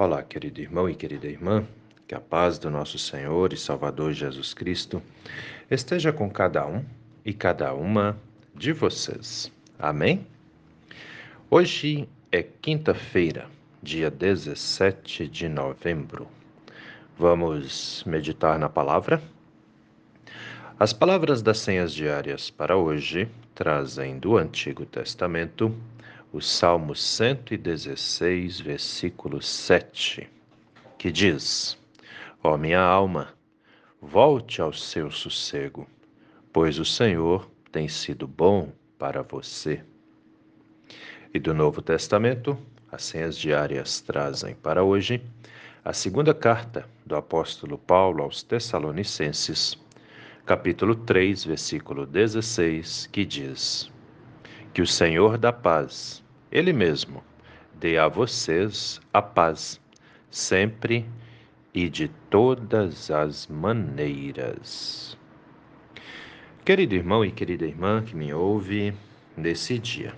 Olá, querido irmão e querida irmã, que a paz do nosso Senhor e Salvador Jesus Cristo esteja com cada um e cada uma de vocês. Amém? Hoje é quinta-feira, dia 17 de novembro. Vamos meditar na palavra? As palavras das senhas diárias para hoje trazem do Antigo Testamento o Salmo 116, versículo 7, que diz: Ó oh, minha alma, volte ao seu sossego, pois o Senhor tem sido bom para você. E do Novo Testamento, as senhas diárias trazem para hoje a segunda carta do apóstolo Paulo aos Tessalonicenses, capítulo 3, versículo 16, que diz: que o Senhor da paz, Ele mesmo, dê a vocês a paz, sempre e de todas as maneiras. Querido irmão e querida irmã que me ouve nesse dia,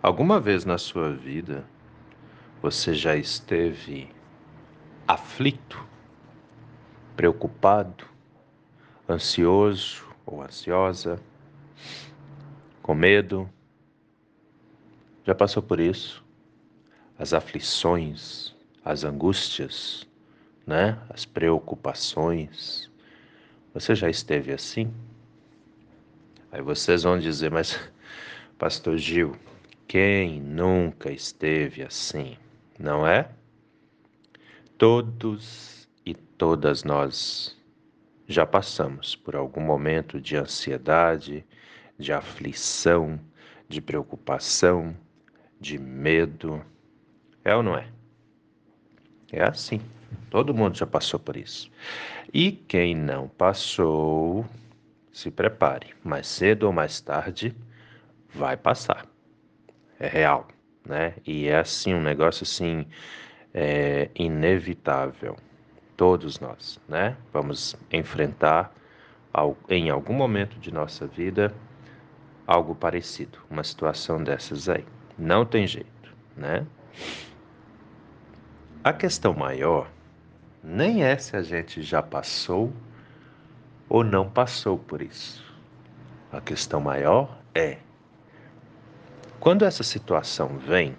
alguma vez na sua vida você já esteve aflito, preocupado, ansioso ou ansiosa? Com medo. Já passou por isso? As aflições, as angústias, né? As preocupações. Você já esteve assim? Aí vocês vão dizer, mas Pastor Gil, quem nunca esteve assim, não é? Todos e todas nós já passamos por algum momento de ansiedade, de aflição, de preocupação, de medo. É ou não é? É assim. Todo mundo já passou por isso. E quem não passou, se prepare. Mais cedo ou mais tarde, vai passar. É real, né? E é assim, um negócio assim, é inevitável. Todos nós, né? Vamos enfrentar em algum momento de nossa vida algo parecido, uma situação dessas aí. Não tem jeito, né? A questão maior nem é se a gente já passou ou não passou por isso. A questão maior é quando essa situação vem,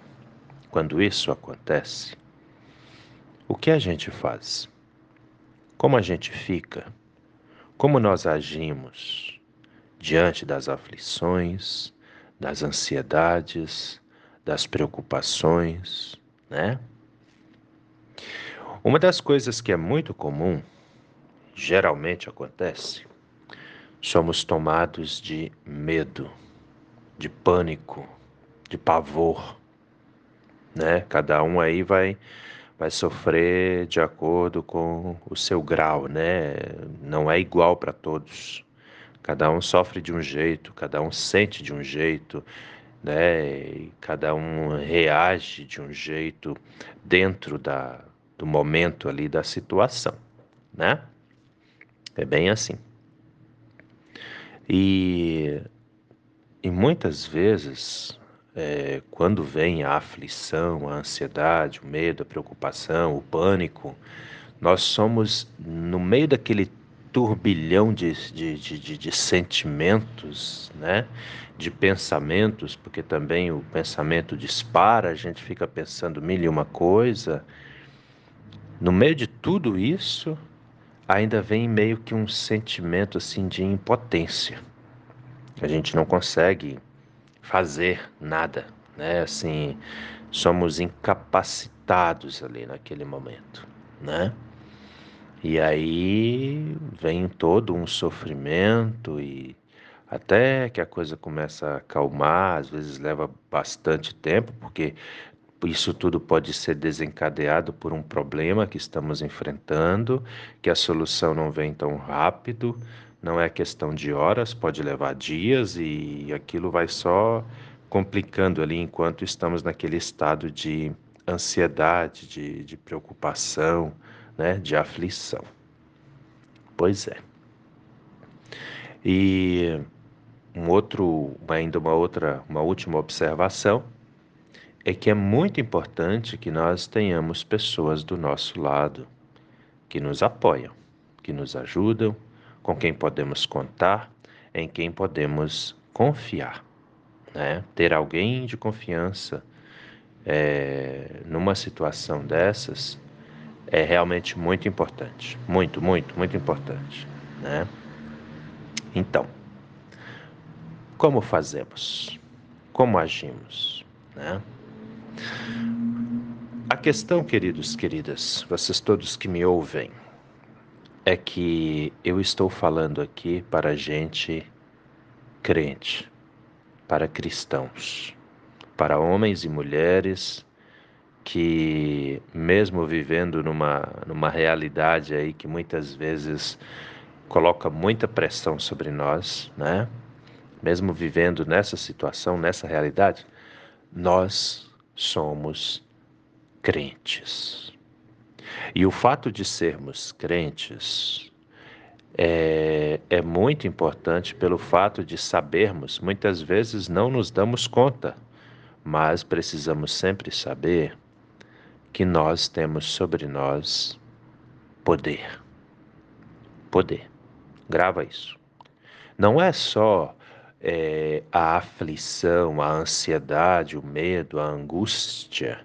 quando isso acontece, o que a gente faz? Como a gente fica? Como nós agimos? Diante das aflições, das ansiedades, das preocupações, né? Uma das coisas que é muito comum, geralmente acontece, somos tomados de medo, de pânico, de pavor, né? Cada um aí vai vai sofrer de acordo com o seu grau, né? Não é igual para todos. Cada um sofre de um jeito, cada um sente de um jeito, né? Cada um reage de um jeito dentro da, do momento ali da situação, né? É bem assim. E, e muitas vezes, é, quando vem a aflição, a ansiedade, o medo, a preocupação, o pânico, nós somos no meio daquele turbilhão de, de, de, de, sentimentos, né? de pensamentos, porque também o pensamento dispara, a gente fica pensando mil e uma coisa. No meio de tudo isso, ainda vem meio que um sentimento assim de impotência. A gente não consegue fazer nada, né? Assim, somos incapacitados ali naquele momento, né? E aí vem todo um sofrimento e até que a coisa começa a acalmar, às vezes leva bastante tempo, porque isso tudo pode ser desencadeado por um problema que estamos enfrentando, que a solução não vem tão rápido, não é questão de horas, pode levar dias e aquilo vai só complicando ali enquanto estamos naquele estado de ansiedade, de, de preocupação, né, de aflição. Pois é. E um outro, ainda uma outra, uma última observação é que é muito importante que nós tenhamos pessoas do nosso lado que nos apoiam, que nos ajudam, com quem podemos contar, em quem podemos confiar. Né? Ter alguém de confiança é, numa situação dessas é realmente muito importante. Muito, muito, muito importante. Né? Então, como fazemos? Como agimos? Né? A questão, queridos, queridas, vocês todos que me ouvem, é que eu estou falando aqui para gente crente, para cristãos, para homens e mulheres que, mesmo vivendo numa, numa realidade aí que muitas vezes coloca muita pressão sobre nós, né? Mesmo vivendo nessa situação, nessa realidade, nós somos crentes. E o fato de sermos crentes é, é muito importante pelo fato de sabermos, muitas vezes não nos damos conta, mas precisamos sempre saber que nós temos sobre nós poder. Poder. Grava isso. Não é só é, a aflição, a ansiedade, o medo, a angústia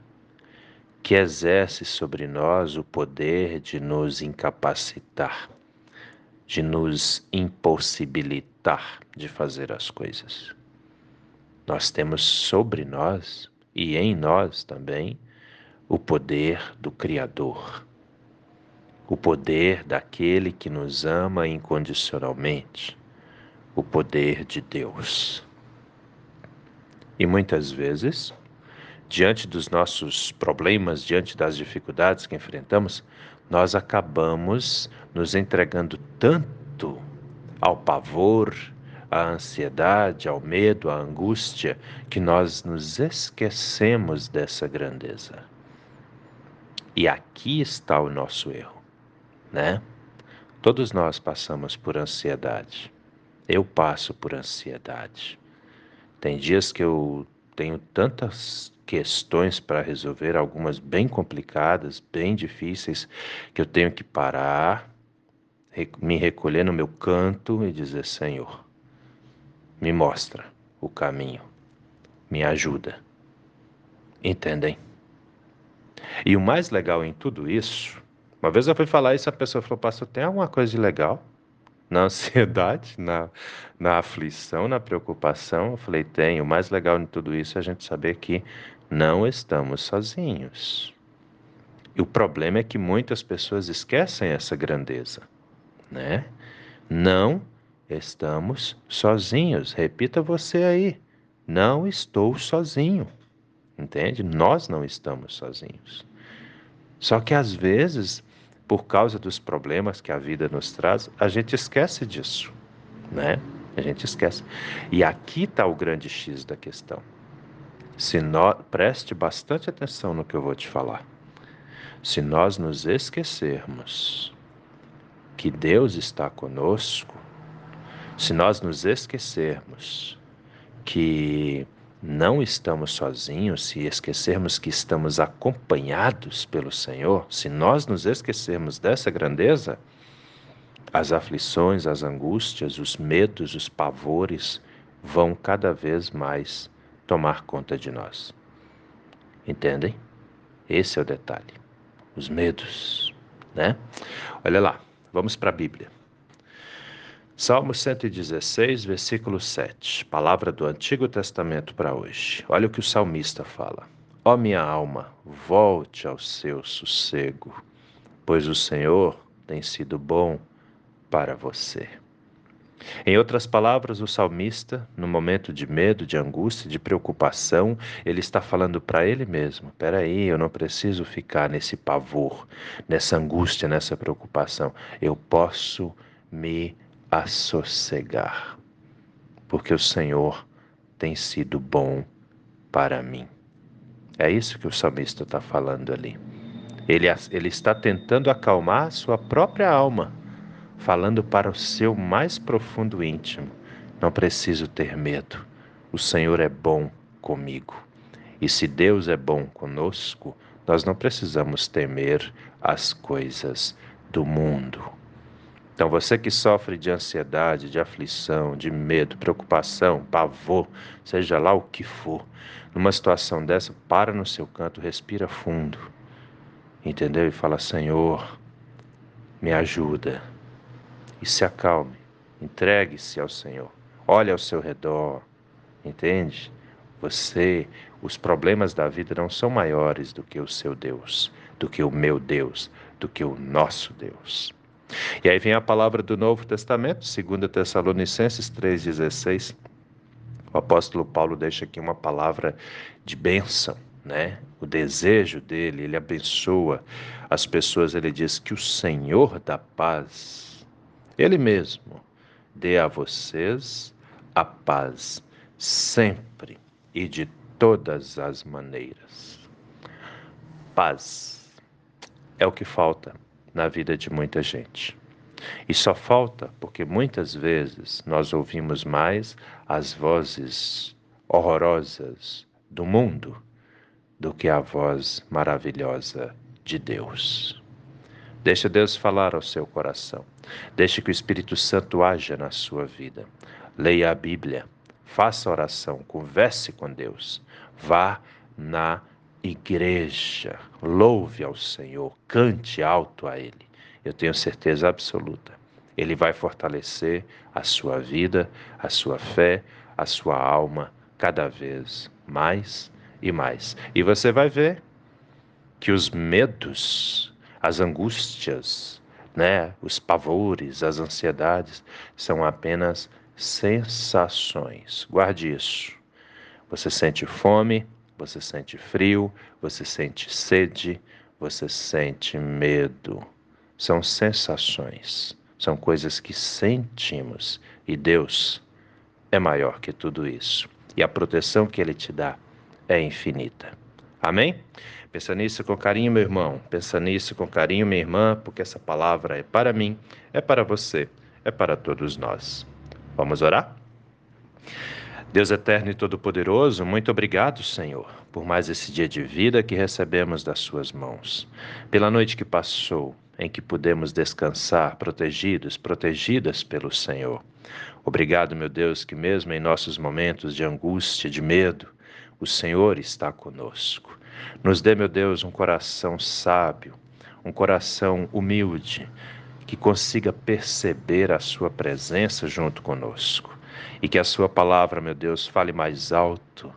que exerce sobre nós o poder de nos incapacitar, de nos impossibilitar de fazer as coisas. Nós temos sobre nós e em nós também o poder do Criador, o poder daquele que nos ama incondicionalmente, o poder de Deus. E muitas vezes diante dos nossos problemas, diante das dificuldades que enfrentamos, nós acabamos nos entregando tanto ao pavor, à ansiedade, ao medo, à angústia, que nós nos esquecemos dessa grandeza. E aqui está o nosso erro, né? Todos nós passamos por ansiedade. Eu passo por ansiedade. Tem dias que eu tenho tantas questões para resolver, algumas bem complicadas, bem difíceis, que eu tenho que parar, me recolher no meu canto e dizer: Senhor, me mostra o caminho, me ajuda. Entendem? E o mais legal em tudo isso, uma vez eu fui falar isso, a pessoa falou: Pastor, tem alguma coisa de legal? na ansiedade, na, na aflição, na preocupação. Eu falei: tem. O mais legal de tudo isso é a gente saber que não estamos sozinhos. E o problema é que muitas pessoas esquecem essa grandeza, né? Não estamos sozinhos. Repita você aí. Não estou sozinho. Entende? Nós não estamos sozinhos. Só que às vezes por causa dos problemas que a vida nos traz, a gente esquece disso, né? A gente esquece. E aqui está o grande X da questão. Se nós, preste bastante atenção no que eu vou te falar. Se nós nos esquecermos que Deus está conosco, se nós nos esquecermos que não estamos sozinhos, se esquecermos que estamos acompanhados pelo Senhor, se nós nos esquecermos dessa grandeza, as aflições, as angústias, os medos, os pavores vão cada vez mais tomar conta de nós. Entendem? Esse é o detalhe. Os medos, né? Olha lá, vamos para a Bíblia. Salmo 116, versículo 7, palavra do Antigo Testamento para hoje. Olha o que o salmista fala: Ó oh, minha alma, volte ao seu sossego, pois o Senhor tem sido bom para você. Em outras palavras, o salmista, no momento de medo, de angústia, de preocupação, ele está falando para ele mesmo: peraí, eu não preciso ficar nesse pavor, nessa angústia, nessa preocupação. Eu posso me a sossegar, porque o Senhor tem sido bom para mim. É isso que o salmista está falando ali. Ele, ele está tentando acalmar sua própria alma, falando para o seu mais profundo íntimo: Não preciso ter medo, o Senhor é bom comigo. E se Deus é bom conosco, nós não precisamos temer as coisas do mundo. Então, você que sofre de ansiedade, de aflição, de medo, preocupação, pavor, seja lá o que for, numa situação dessa, para no seu canto, respira fundo, entendeu? E fala: Senhor, me ajuda. E se acalme, entregue-se ao Senhor, olhe ao seu redor, entende? Você, os problemas da vida não são maiores do que o seu Deus, do que o meu Deus, do que o nosso Deus. E aí vem a palavra do Novo Testamento, 2 Tessalonicenses 3,16. O apóstolo Paulo deixa aqui uma palavra de bênção, né? O desejo dele, ele abençoa as pessoas, ele diz que o Senhor da paz, ele mesmo, dê a vocês a paz sempre e de todas as maneiras. Paz é o que falta na vida de muita gente. E só falta porque muitas vezes nós ouvimos mais as vozes horrorosas do mundo do que a voz maravilhosa de Deus. Deixa Deus falar ao seu coração. Deixe que o Espírito Santo haja na sua vida. Leia a Bíblia, faça oração, converse com Deus. Vá na igreja, louve ao Senhor, cante alto a Ele. Eu tenho certeza absoluta. Ele vai fortalecer a sua vida, a sua fé, a sua alma cada vez mais e mais. E você vai ver que os medos, as angústias, né, os pavores, as ansiedades são apenas sensações. Guarde isso. Você sente fome, você sente frio, você sente sede, você sente medo. São sensações, são coisas que sentimos e Deus é maior que tudo isso. E a proteção que Ele te dá é infinita. Amém? Pensa nisso com carinho, meu irmão. Pensa nisso com carinho, minha irmã, porque essa palavra é para mim, é para você, é para todos nós. Vamos orar? Deus eterno e todo-poderoso, muito obrigado, Senhor, por mais esse dia de vida que recebemos das Suas mãos, pela noite que passou, em que pudemos descansar protegidos, protegidas pelo Senhor. Obrigado, meu Deus, que mesmo em nossos momentos de angústia, de medo, o Senhor está conosco. Nos dê, meu Deus, um coração sábio, um coração humilde, que consiga perceber a Sua presença junto conosco e que a Sua palavra, meu Deus, fale mais alto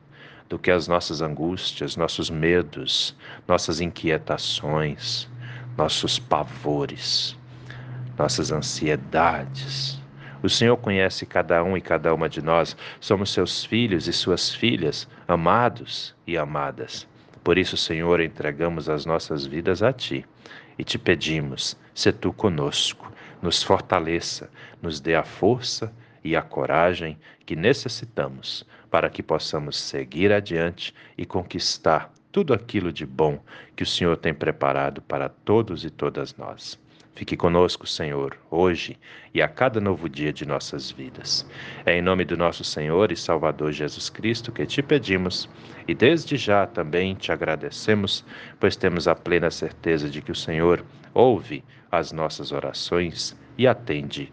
do que as nossas angústias, nossos medos, nossas inquietações, nossos pavores, nossas ansiedades. O Senhor conhece cada um e cada uma de nós. Somos seus filhos e suas filhas, amados e amadas. Por isso, Senhor, entregamos as nossas vidas a Ti e te pedimos, se Tu conosco, nos fortaleça, nos dê a força e a coragem que necessitamos para que possamos seguir adiante e conquistar tudo aquilo de bom que o Senhor tem preparado para todos e todas nós. Fique conosco, Senhor, hoje e a cada novo dia de nossas vidas. É em nome do nosso Senhor e Salvador Jesus Cristo que te pedimos e desde já também te agradecemos, pois temos a plena certeza de que o Senhor ouve as nossas orações e atende